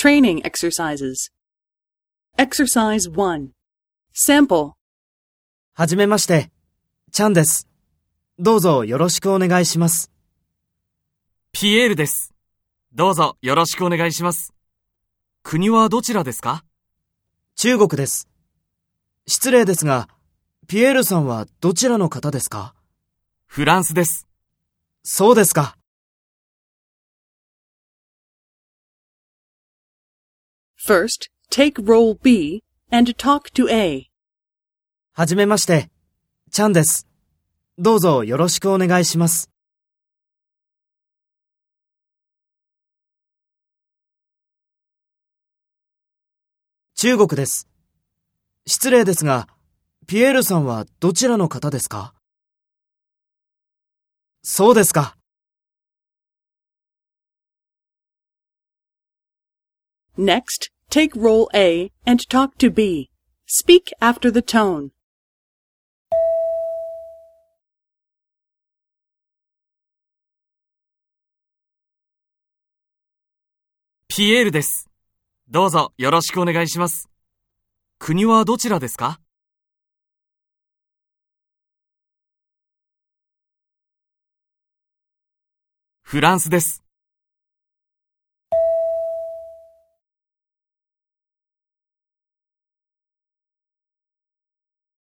Training exercises. Exercise 1. Sample. はじめまして、チャンです。どうぞよろしくお願いします。ピエールです。どうぞよろしくお願いします。国はどちらですか？中国です。失礼ですが、ピエールさんはどちらの方ですか？フランスです。そうですか。First, take role B and talk to A. はじめまして、チャンです。どうぞよろしくお願いします。中国です。失礼ですが、ピエールさんはどちらの方ですか？そうですか。Next, take role A and talk to B. Speak after the tone. ピエールです。どうぞよろしくお願いします。国はどちらですかフランスです。